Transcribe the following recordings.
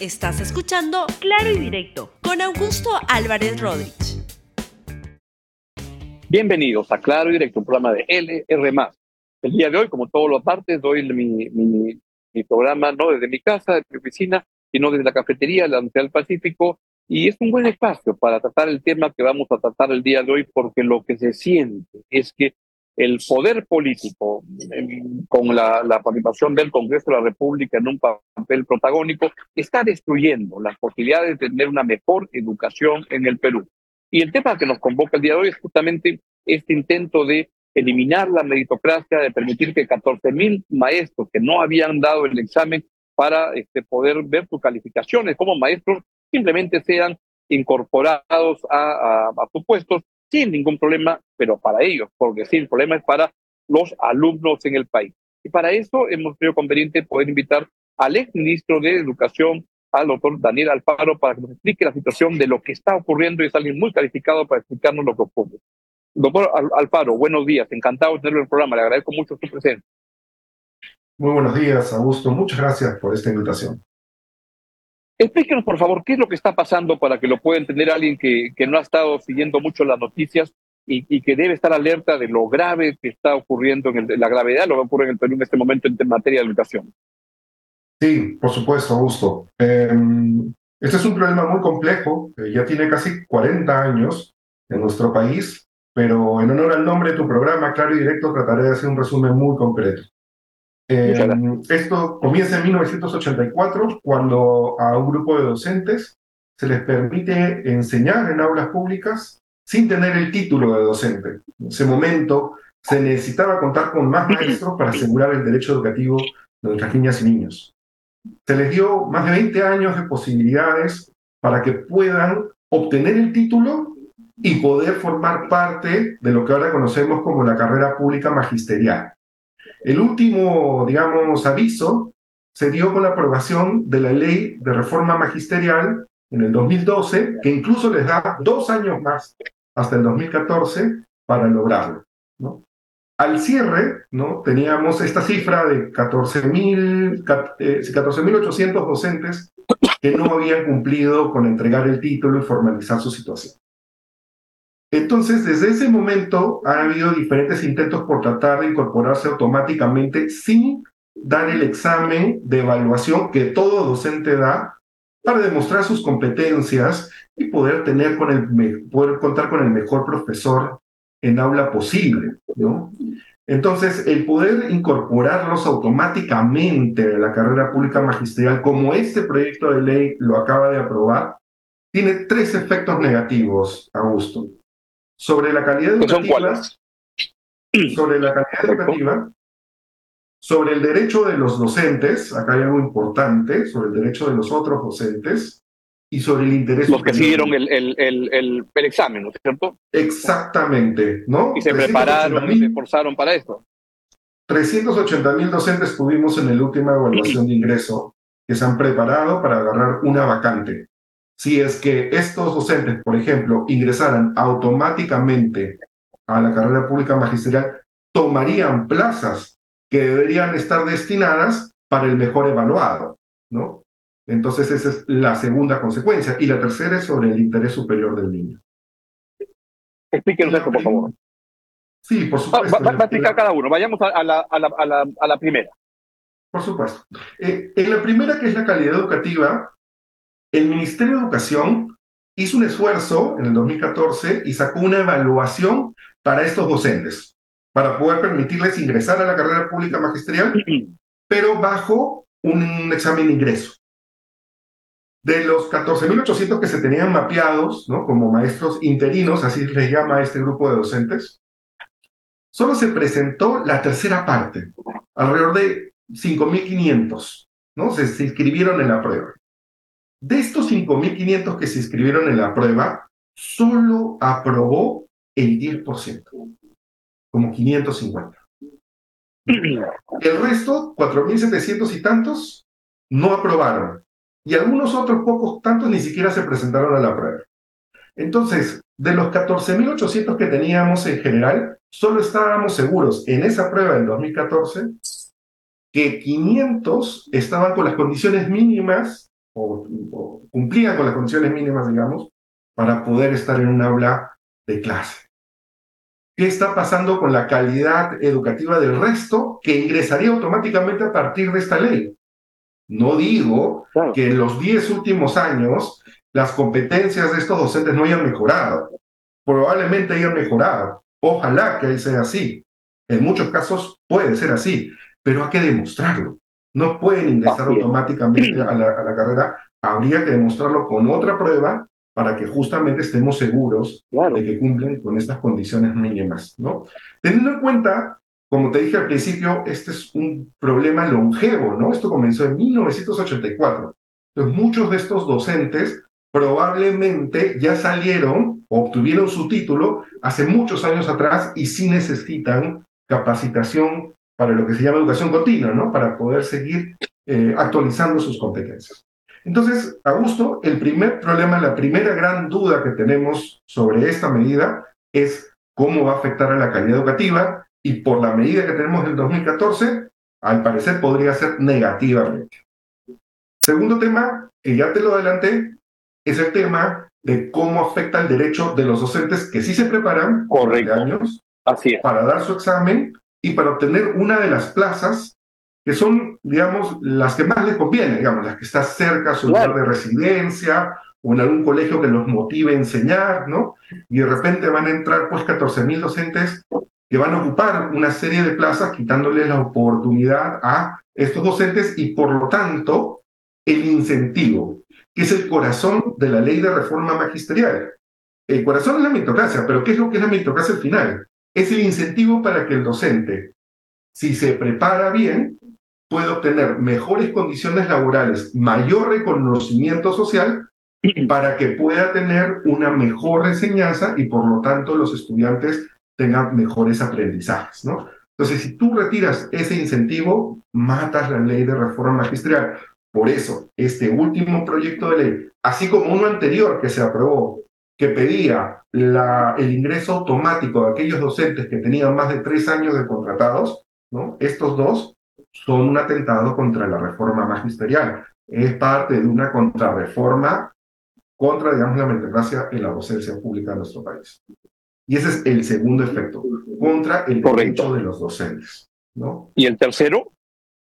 Estás escuchando Claro y Directo con Augusto Álvarez Rodríguez. Bienvenidos a Claro y Directo, un programa de LR. El día de hoy, como todos los martes, doy mi, programa no desde mi casa, desde mi oficina, sino desde la cafetería la Universidad del Pacífico. Y es un buen espacio para tratar el tema que vamos a tratar el día de hoy, porque lo que se siente es que el poder político, con la, participación del Congreso de la República en un papel protagónico, está destruyendo las posibilidades de tener una mejor educación en el Perú. Y el tema que nos convoca el día de hoy es justamente este intento de eliminar la meritocracia, de permitir que 14 mil maestros que no habían dado el examen para este, poder ver sus calificaciones como maestros simplemente sean incorporados a, a, a sus puestos sin ningún problema, pero para ellos, porque sí, el problema es para los alumnos en el país. Y para eso hemos creído conveniente poder invitar al ex ministro de Educación, al doctor Daniel Alfaro, para que nos explique la situación de lo que está ocurriendo y es alguien muy calificado para explicarnos lo que ocurre. Doctor Alfaro, buenos días, encantado de tenerlo en el programa, le agradezco mucho su presencia. Muy buenos días, Augusto, muchas gracias por esta invitación. Explíquenos, por favor, qué es lo que está pasando para que lo pueda entender alguien que, que no ha estado siguiendo mucho las noticias y, que debe estar alerta de lo grave que está ocurriendo, en el, la gravedad lo que ocurre en el Perú en este momento en materia de educación. Sí, por supuesto, Augusto. Eh, este es un problema muy complejo, ya tiene casi 40 años en nuestro país, pero en honor al nombre de tu programa, claro y directo, trataré de hacer un resumen muy concreto. Eh, esto comienza en 1984, cuando a un grupo de docentes se les permite enseñar en aulas públicas sin tener el título de docente. En ese momento se necesitaba contar con más maestros para asegurar el derecho educativo de nuestras niñas y niños. Se les dio más de 20 años de posibilidades para que puedan obtener el título y poder formar parte de lo que ahora conocemos como la carrera pública magisterial. El último, digamos, aviso se dio con la aprobación de la ley de reforma magisterial en el 2012, que incluso les da dos años más hasta el 2014 para lograrlo. Al cierre, ¿no? teníamos esta cifra de 14.800 eh, docentes que no habían cumplido con entregar el título y formalizar su situación. Entonces, desde ese momento ha habido diferentes intentos por tratar de incorporarse automáticamente sin dar el examen de evaluación que todo docente da para demostrar sus competencias y poder, tener con el, poder contar con el mejor profesor en aula posible. Entonces, el poder incorporarlos automáticamente a la carrera pública magisterial, como este proyecto de ley lo acaba de aprobar, tiene tres efectos negativos, Augusto sobre la calidad educativa, sobre la calidad educativa, sobre el derecho de los docentes, acá hay algo importante, sobre el derecho de los otros docentes, y sobre el interés. Los que siguieron el, el, el, el, el examen, ¿no es cierto? Exactamente, ¿no? Y se prepararon y se esforzaron para esto. 380 mil docentes tuvimos en la última evaluación de ingreso que se han preparado para agarrar una vacante si es que estos docentes, por ejemplo, ingresaran automáticamente a la carrera pública magisterial, tomarían plazas que deberían estar destinadas para el mejor evaluado, ¿no? Entonces esa es la segunda consecuencia. Y la tercera es sobre el interés superior del niño. Explíquenos esto, por favor. Sí, por supuesto. Va, va, va a explicar cada uno. Vayamos a, a, la, a, la, a, la, primera. Por supuesto. Eh, en la primera, que es la calidad educativa, el Ministerio de Educación hizo un esfuerzo en el 2014 y sacó una evaluación para estos docentes, para poder permitirles ingresar a la carrera pública magisterial, pero bajo un examen de ingreso. De los 14.800 que se tenían mapeados ¿no? como maestros interinos, así les llama a este grupo de docentes, solo se presentó la tercera parte, alrededor de 5.500, ¿no? Se, se inscribieron en la prueba. De estos 5.500 que se inscribieron en la prueba, solo aprobó el 10%, como 550. El resto, 4.700 y tantos, no aprobaron. Y algunos otros pocos tantos ni siquiera se presentaron a la prueba. Entonces, de los 14.800 que teníamos en general, solo estábamos seguros en esa prueba del 2014 que 500 estaban con las condiciones mínimas o, cumplían con las condiciones mínimas, digamos, para poder estar en un aula de clase. ¿Qué está pasando con la calidad educativa del resto que ingresaría automáticamente a partir de esta ley? No digo que en los 10 últimos años las competencias de estos docentes no hayan mejorado. Probablemente hayan mejorado. Ojalá que sea así. En muchos casos puede ser así, pero hay que demostrarlo. No pueden ingresar automáticamente a la, carrera. Habría que demostrarlo con otra prueba para que justamente estemos seguros de que cumplen con estas condiciones mínimas, ¿no? Teniendo en cuenta, como te dije al principio, este es un problema longevo, ¿no? Esto comenzó en 1984. Entonces, muchos de estos docentes probablemente ya salieron, obtuvieron su título hace muchos años atrás y sí necesitan capacitación para lo que se llama educación continua, ¿no? Para poder seguir eh, actualizando sus competencias. Entonces, Augusto, el primer problema, la primera gran duda que tenemos sobre esta medida es cómo va a afectar a la calidad educativa y por la medida que tenemos del 2014, al parecer podría ser negativamente. Segundo tema, que ya te lo adelanté, es el tema de cómo afecta el derecho de los docentes que sí se preparan Correcto. años Así para dar su examen y para obtener una de las plazas que son, digamos, las que más les conviene, digamos, las que están cerca a su lugar de residencia o en algún colegio que los motive a enseñar, ¿no? Y de repente van a entrar pues 14.000 docentes que van a ocupar una serie de plazas quitándoles la oportunidad a estos docentes y por lo tanto el incentivo, que es el corazón de la ley de reforma magisterial. El corazón es la meritocracia, pero ¿qué es lo que es la meritocracia al final? Es el incentivo para que el docente, si se prepara bien, pueda obtener mejores condiciones laborales, mayor reconocimiento social para que pueda tener una mejor enseñanza y por lo tanto los estudiantes tengan mejores aprendizajes, ¿no? Entonces, si tú retiras ese incentivo, matas la ley de reforma magisterial. Por eso, este último proyecto de ley, así como uno anterior que se aprobó, que pedía la, el ingreso automático de aquellos docentes que tenían más de tres años de contratados, ¿no? estos dos son un atentado contra la reforma magisterial. Es parte de una contrarreforma contra, digamos, la meritocracia en la docencia pública de nuestro país. Y ese es el segundo efecto, contra el derecho de los docentes. ¿no? ¿Y el tercero?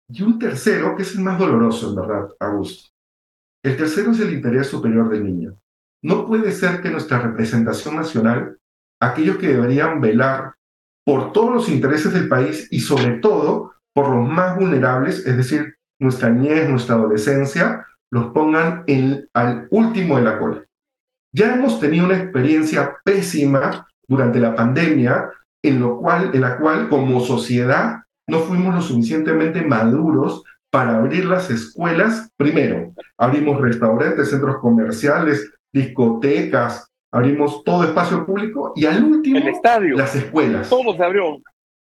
Y un tercero, que es el más doloroso, en verdad, Augusto. El tercero es el interés superior del niño. No puede ser que nuestra representación nacional, aquellos que deberían velar por todos los intereses del país y sobre todo por los más vulnerables, es decir, nuestra niñez, nuestra adolescencia, los pongan al último de la cola. Ya hemos tenido una experiencia pésima durante la pandemia en, lo cual, en la cual como sociedad no fuimos lo suficientemente maduros para abrir las escuelas. Primero, abrimos restaurantes, centros comerciales, discotecas, abrimos todo espacio público y al último, el estadio. las escuelas. Todo se abrió.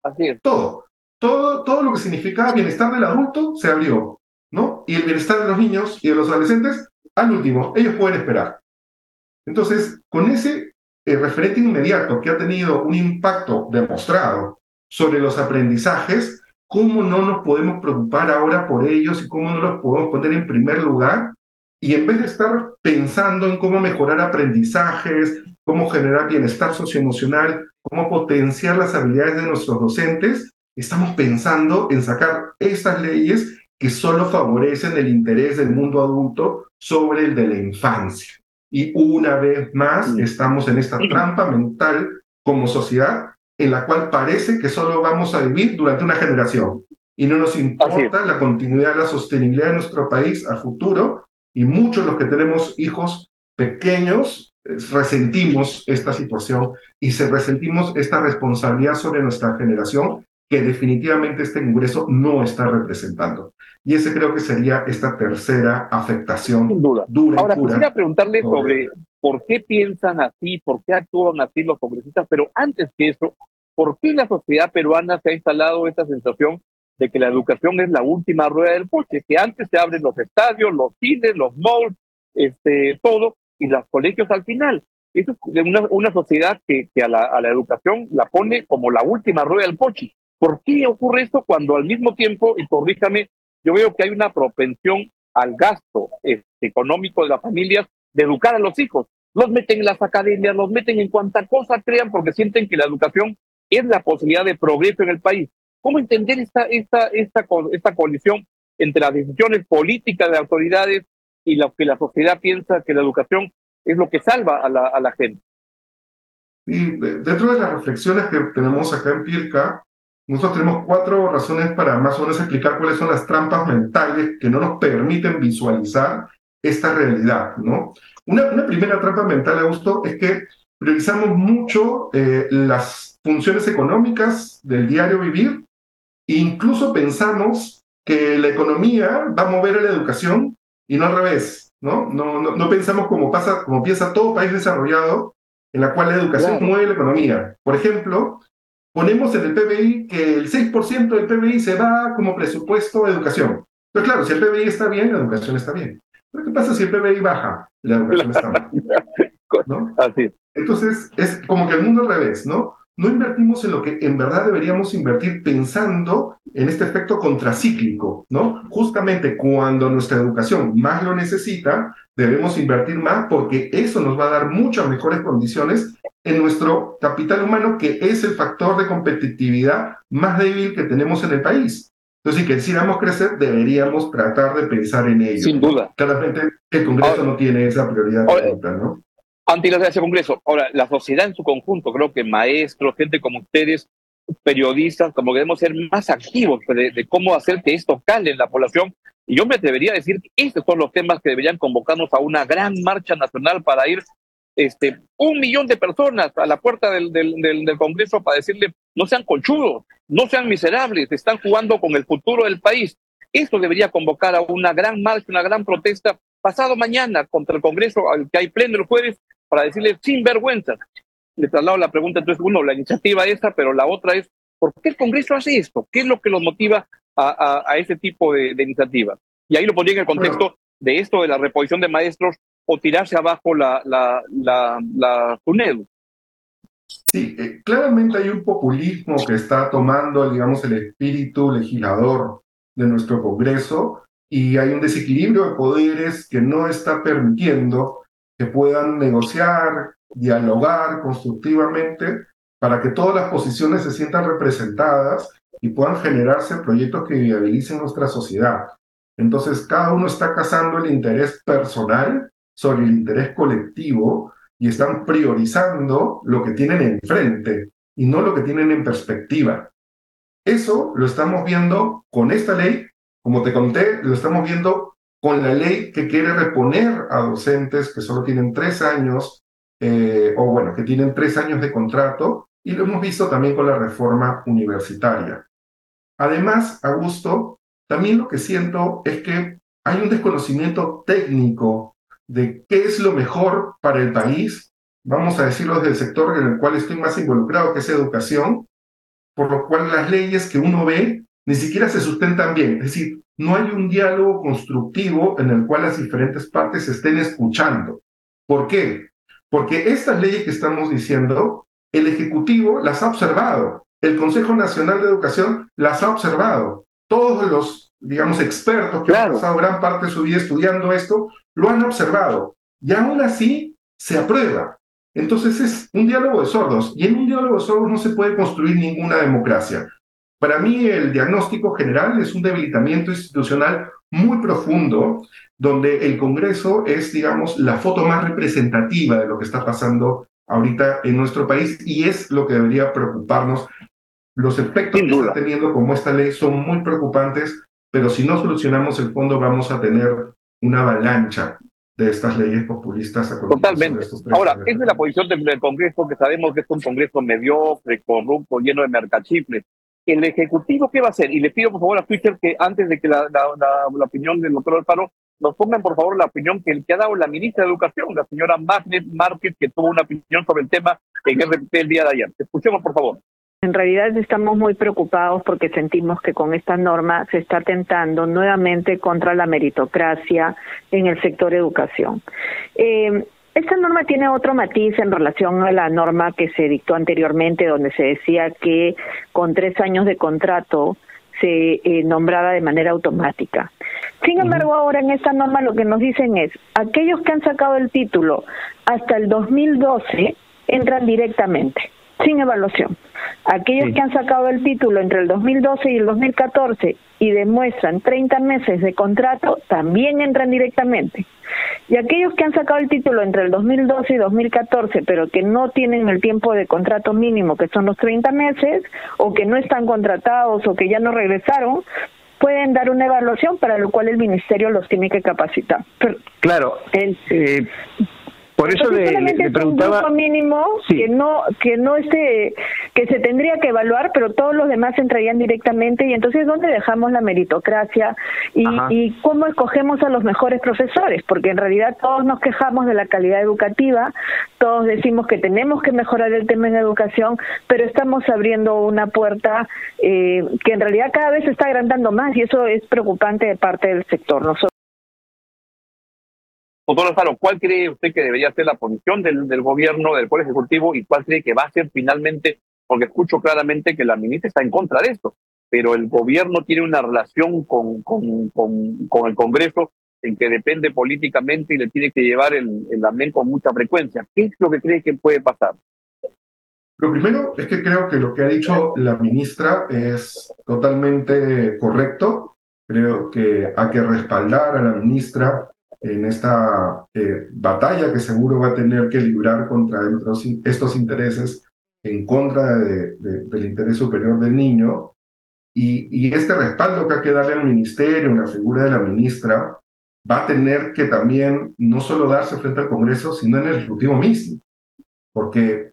Así es. Todo. Todo, todo lo que significaba bienestar del adulto se abrió, ¿no? Y el bienestar de los niños y de los adolescentes, al último, ellos pueden esperar. Entonces, con ese eh, referente inmediato que ha tenido un impacto demostrado sobre los aprendizajes, ¿cómo no nos podemos preocupar ahora por ellos y cómo no los podemos poner en primer lugar? Y en vez de estar pensando en cómo mejorar aprendizajes, cómo generar bienestar socioemocional, cómo potenciar las habilidades de nuestros docentes, estamos pensando en sacar estas leyes que solo favorecen el interés del mundo adulto sobre el de la infancia. Y una vez más estamos en esta trampa mental como sociedad en la cual parece que solo vamos a vivir durante una generación. Y no nos importa la continuidad, la sostenibilidad de nuestro país a futuro y muchos de los que tenemos hijos pequeños eh, resentimos esta situación y se resentimos esta responsabilidad sobre nuestra generación que definitivamente este Congreso no está representando. Y ese creo que sería esta tercera afectación Sin duda. dura. Ahora, quisiera preguntarle sobre por qué piensan así, por qué actúan así los congresistas, pero antes que eso, ¿por qué la sociedad peruana se ha instalado esta sensación de que la educación es la última rueda del coche? Que antes se abren los estadios, los cines, los malls, este, todo, y los colegios al final. Eso es una, una sociedad que, que a, la, a la educación la pone como la última rueda del coche. ¿Por qué ocurre esto cuando al mismo tiempo, y corríjame, yo veo que hay una propensión al gasto este, económico de las familias de educar a los hijos. Los meten en las academias, los meten en cuanta cosa crean porque sienten que la educación es la posibilidad de progreso en el país. ¿Cómo entender esta, esta, esta, esta coalición entre las decisiones políticas de autoridades y lo que la sociedad piensa que la educación es lo que salva a la, a la gente? Y dentro de las reflexiones que tenemos acá en PIRCA, nosotros tenemos cuatro razones para más o menos explicar cuáles son las trampas mentales que no nos permiten visualizar esta realidad, ¿no? Una, una primera trampa mental, Augusto, es que priorizamos mucho eh, las funciones económicas del diario vivir incluso pensamos que la economía va a mover a la educación y no al revés, ¿no? No, no, no pensamos como, pasa, como piensa todo país desarrollado, en la cual la educación mueve la economía. Por ejemplo, ponemos en el PBI que el 6% del PBI se va como presupuesto a educación. Pero claro, si el PBI está bien, la educación está bien. Pero ¿qué pasa si el PBI baja? La educación está mal. ¿no? Entonces, es como que el mundo al revés, ¿no? No invertimos en lo que en verdad deberíamos invertir pensando en este efecto contracíclico, ¿no? Justamente cuando nuestra educación más lo necesita, debemos invertir más porque eso nos va a dar muchas mejores condiciones en nuestro capital humano, que es el factor de competitividad más débil que tenemos en el país. Entonces, si quisiéramos crecer, deberíamos tratar de pensar en ello. Sin duda. Claramente, el Congreso no tiene esa prioridad. ¿no? Ante la ese Congreso. Ahora, la sociedad en su conjunto, creo que maestros, gente como ustedes, periodistas, como que debemos ser más activos de, cómo hacer que esto cale en la población. Y yo me atrevería a decir que estos son los temas que deberían convocarnos a una gran marcha nacional para ir este, un millón de personas a la puerta del, del, del, Congreso para decirle, no sean conchudos, no sean miserables, están jugando con el futuro del país. Esto debería convocar a una gran marcha, una gran protesta pasado mañana contra el Congreso, al que hay pleno el jueves, para decirle sin vergüenza. Le traslado la pregunta, entonces, uno, la iniciativa esta, pero la otra es, ¿por qué el Congreso hace esto? ¿Qué es lo que los motiva a, a, ese tipo de, de iniciativas? Y ahí lo pondría en el contexto de esto de la reposición de maestros o tirarse abajo la, la, la, la Sí, eh, claramente hay un populismo que está tomando, digamos, el espíritu legislador de nuestro Congreso y hay un desequilibrio de poderes que no está permitiendo que puedan negociar, dialogar constructivamente para que todas las posiciones se sientan representadas y puedan generarse proyectos que viabilicen nuestra sociedad. Entonces, cada uno está cazando el interés personal sobre el interés colectivo y están priorizando lo que tienen enfrente y no lo que tienen en perspectiva. Eso lo estamos viendo con esta ley, como te conté, lo estamos viendo con la ley que quiere reponer a docentes que solo tienen tres años, eh, o bueno, que tienen tres años de contrato, y lo hemos visto también con la reforma universitaria. Además, Augusto, también lo que siento es que hay un desconocimiento técnico de qué es lo mejor para el país, vamos a decirlo desde el sector en el cual estoy más involucrado, que es educación, por lo cual las leyes que uno ve ni siquiera se sustentan bien. Es decir, no hay un diálogo constructivo en el cual las diferentes partes estén escuchando. ¿Por qué? Porque estas leyes que estamos diciendo, el Ejecutivo las ha observado, el Consejo Nacional de Educación las ha observado, todos los, digamos, expertos que han pasado gran parte de su vida estudiando esto, lo han observado. Y aún así se aprueba. Entonces es un diálogo de sordos. Y en un diálogo de sordos no se puede construir ninguna democracia. Para mí el diagnóstico general es un debilitamiento institucional muy profundo, donde el Congreso es, digamos, la foto más representativa de lo que está pasando ahorita en nuestro país y es lo que debería preocuparnos. Los efectos que está teniendo como esta ley son muy preocupantes, pero si no solucionamos el fondo vamos a tener una avalancha de estas leyes populistas. Totalmente. Ahora, esa es la posición del, Congreso, que sabemos que es un Congreso mediocre, corrupto, lleno de mercachifles el Ejecutivo, ¿qué va a hacer? Y le pido por favor a Twitter que antes de que la, la, opinión del doctor Alfaro nos pongan por favor la opinión que, que ha dado la ministra de Educación, la señora Magnet Márquez, que tuvo una opinión sobre el tema en RPP el día de ayer. Escuchemos por favor. En realidad estamos muy preocupados porque sentimos que con esta norma se está atentando nuevamente contra la meritocracia en el sector educación. Eh, esta norma tiene otro matiz en relación a la norma que se dictó anteriormente, donde se decía que con tres años de contrato se eh, nombraba de manera automática. Sin embargo, ahora en esta norma lo que nos dicen es, aquellos que han sacado el título hasta el 2012 entran directamente, sin evaluación. Aquellos que han sacado el título entre el 2012 y el 2014 y demuestran 30 meses de contrato, también entran directamente. Y aquellos que han sacado el título entre el 2012 y 2014, pero que no tienen el tiempo de contrato mínimo, que son los 30 meses, o que no están contratados o que ya no regresaron, pueden dar una evaluación para lo cual el ministerio los tiene que capacitar. claro. eh, por eso le, preguntaba. Es un mínimo que no que no esté que se tendría que evaluar, pero todos los demás entrarían directamente y entonces dónde dejamos la meritocracia y, y cómo escogemos a los mejores profesores, porque en realidad todos nos quejamos de la calidad educativa, todos decimos que tenemos que mejorar el tema en educación, pero estamos abriendo una puerta eh, que en realidad cada vez se está agrandando más y eso es preocupante de parte del sector. Nosotros Doctor Lozano, ¿cuál cree usted que debería ser la posición del, gobierno, del Poder Ejecutivo, y cuál cree que va a ser finalmente? Porque escucho claramente que la ministra está en contra de esto, pero el gobierno tiene una relación con, con, con, el Congreso en que depende políticamente y le tiene que llevar el, el amén con mucha frecuencia. ¿Qué es lo que cree que puede pasar? Lo primero es que creo que lo que ha dicho la ministra es totalmente correcto. Creo que hay que respaldar a la ministra en esta eh, batalla que seguro va a tener que librar contra estos, intereses en contra del interés superior del niño. Y, y, este respaldo que hay que darle al ministerio, en la figura de la ministra, va a tener que también no solo darse frente al Congreso, sino en el Ejecutivo mismo. Porque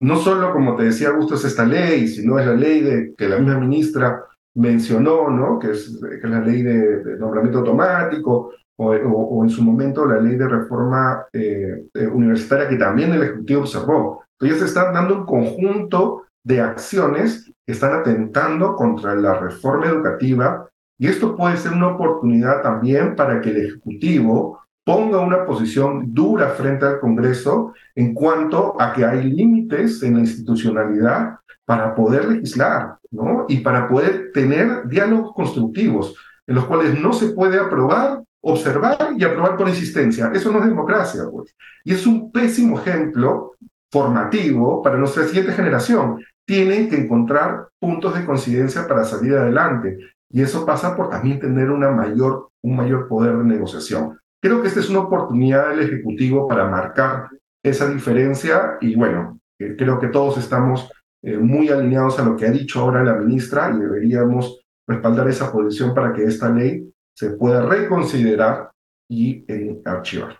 no solo, como te decía Augusto, es esta ley, sino es la ley de, que la misma ministra mencionó, ¿no? que, es, que es la ley de, de nombramiento automático, o, en su momento la ley de reforma eh, eh, universitaria que también el Ejecutivo observó. Entonces están dando un conjunto de acciones que están atentando contra la reforma educativa y esto puede ser una oportunidad también para que el Ejecutivo ponga una posición dura frente al Congreso en cuanto a que hay límites en la institucionalidad para poder legislar, ¿no? Y para poder tener diálogos constructivos en los cuales no se puede aprobar observar y aprobar por insistencia. Eso no es democracia, pues. Y es un pésimo ejemplo formativo para nuestra siguiente generación. Tienen que encontrar puntos de coincidencia para salir adelante. Y eso pasa por también tener una mayor, un mayor poder de negociación. Creo que esta es una oportunidad del Ejecutivo para marcar esa diferencia y bueno, eh, creo que todos estamos eh, muy alineados a lo que ha dicho ahora la ministra y deberíamos respaldar esa posición para que esta ley se pueda reconsiderar y eh, archivar.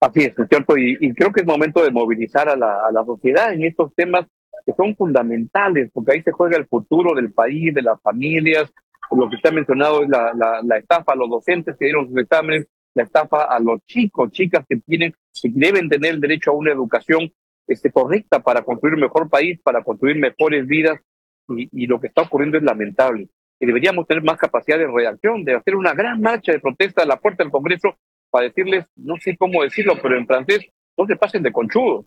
Así es, es cierto, y, creo que es momento de movilizar a la, a la sociedad en estos temas que son fundamentales, porque ahí se juega el futuro del país, de las familias. Lo que ha mencionado es la, la, la estafa a los docentes que dieron sus exámenes, la estafa a los chicos, chicas que tienen, que deben tener el derecho a una educación este, correcta para construir un mejor país, para construir mejores vidas, y, y lo que está ocurriendo es lamentable y deberíamos tener más capacidad de reacción, de hacer una gran marcha de protesta a la puerta del Congreso para decirles, no sé cómo decirlo, pero en francés, no se pasen de conchudos.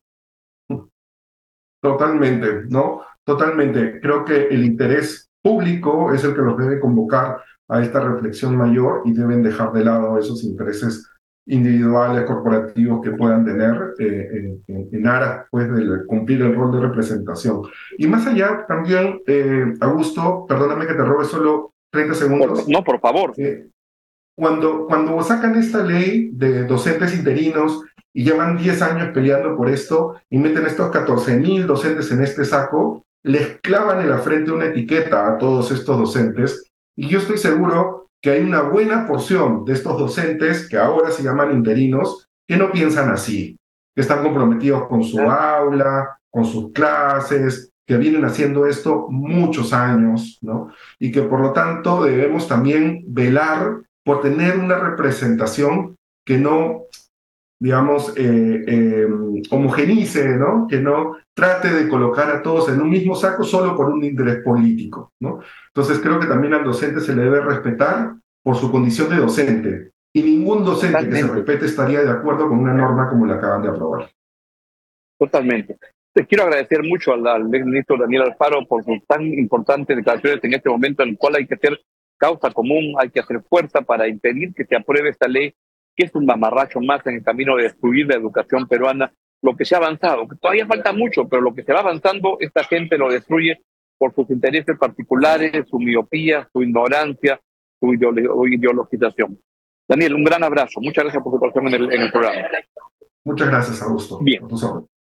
Totalmente, ¿no? Totalmente. Creo que el interés público es el que los debe convocar a esta reflexión mayor y deben dejar de lado esos intereses individuales, corporativos que puedan tener eh, en, en, aras pues, de cumplir el rol de representación. Y más allá, también, eh, Augusto, perdóname que te robe solo 30 segundos. no, por favor. Eh, cuando, cuando sacan esta ley de docentes interinos y llevan 10 años peleando por esto y meten estos 14 mil docentes en este saco, les clavan en la frente una etiqueta a todos estos docentes. Y yo estoy seguro que hay una buena porción de estos docentes que ahora se llaman interinos que no piensan así, que están comprometidos con su aula, con sus clases, que vienen haciendo esto muchos años, ¿no? Y que por lo tanto debemos también velar por tener una representación que no digamos, eh, eh, homogenice, ¿no? Que no trate de colocar a todos en un mismo saco solo por un interés político, ¿no? Entonces creo que también al docente se le debe respetar por su condición de docente. Y ningún docente que se respete estaría de acuerdo con una norma como la acaban de aprobar. Totalmente. Te quiero agradecer mucho al, ministro Daniel Alfaro por sus tan importantes declaraciones en este momento en el cual hay que hacer causa común, hay que hacer fuerza para impedir que se apruebe esta ley, que es un mamarracho más en el camino de destruir la educación peruana, lo que se ha avanzado, que todavía falta mucho, pero lo que se va avanzando, esta gente lo destruye por sus intereses particulares, su miopía, su ignorancia, su ideologización. Daniel, un gran abrazo. Muchas gracias por su participación en el, en el programa. Muchas gracias, Augusto. Bien,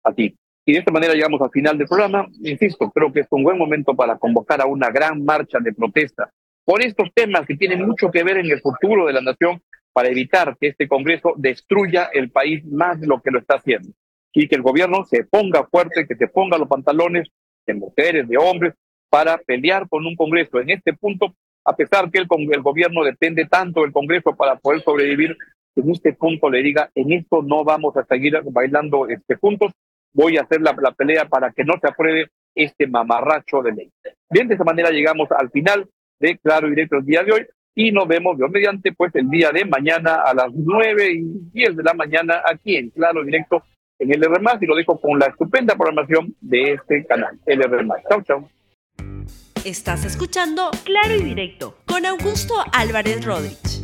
a ti. Y de esta manera llegamos al final del programa. Insisto, creo que es un buen momento para convocar a una gran marcha de protesta por estos temas que tienen mucho que ver en el futuro de la nación para evitar que este Congreso destruya el país más de lo que lo está haciendo. Y que el gobierno se ponga fuerte, que se ponga los pantalones de mujeres, de hombres, para pelear con un Congreso en este punto, a pesar que el, el gobierno depende tanto del Congreso para poder sobrevivir, en este punto le diga, en esto no vamos a seguir bailando este, juntos, voy a hacer la, la pelea para que no se apruebe este mamarracho de ley. Bien, de esa manera llegamos al final de Claro y Directo el día de hoy y nos vemos, Dios mediante, pues el día de mañana a las 9 y 10 de la mañana aquí en Claro Directo en el R+, y lo dejo con la estupenda programación de este canal, el R+. Chau, chau. Estás escuchando Claro y Directo con Augusto Álvarez Rodríguez.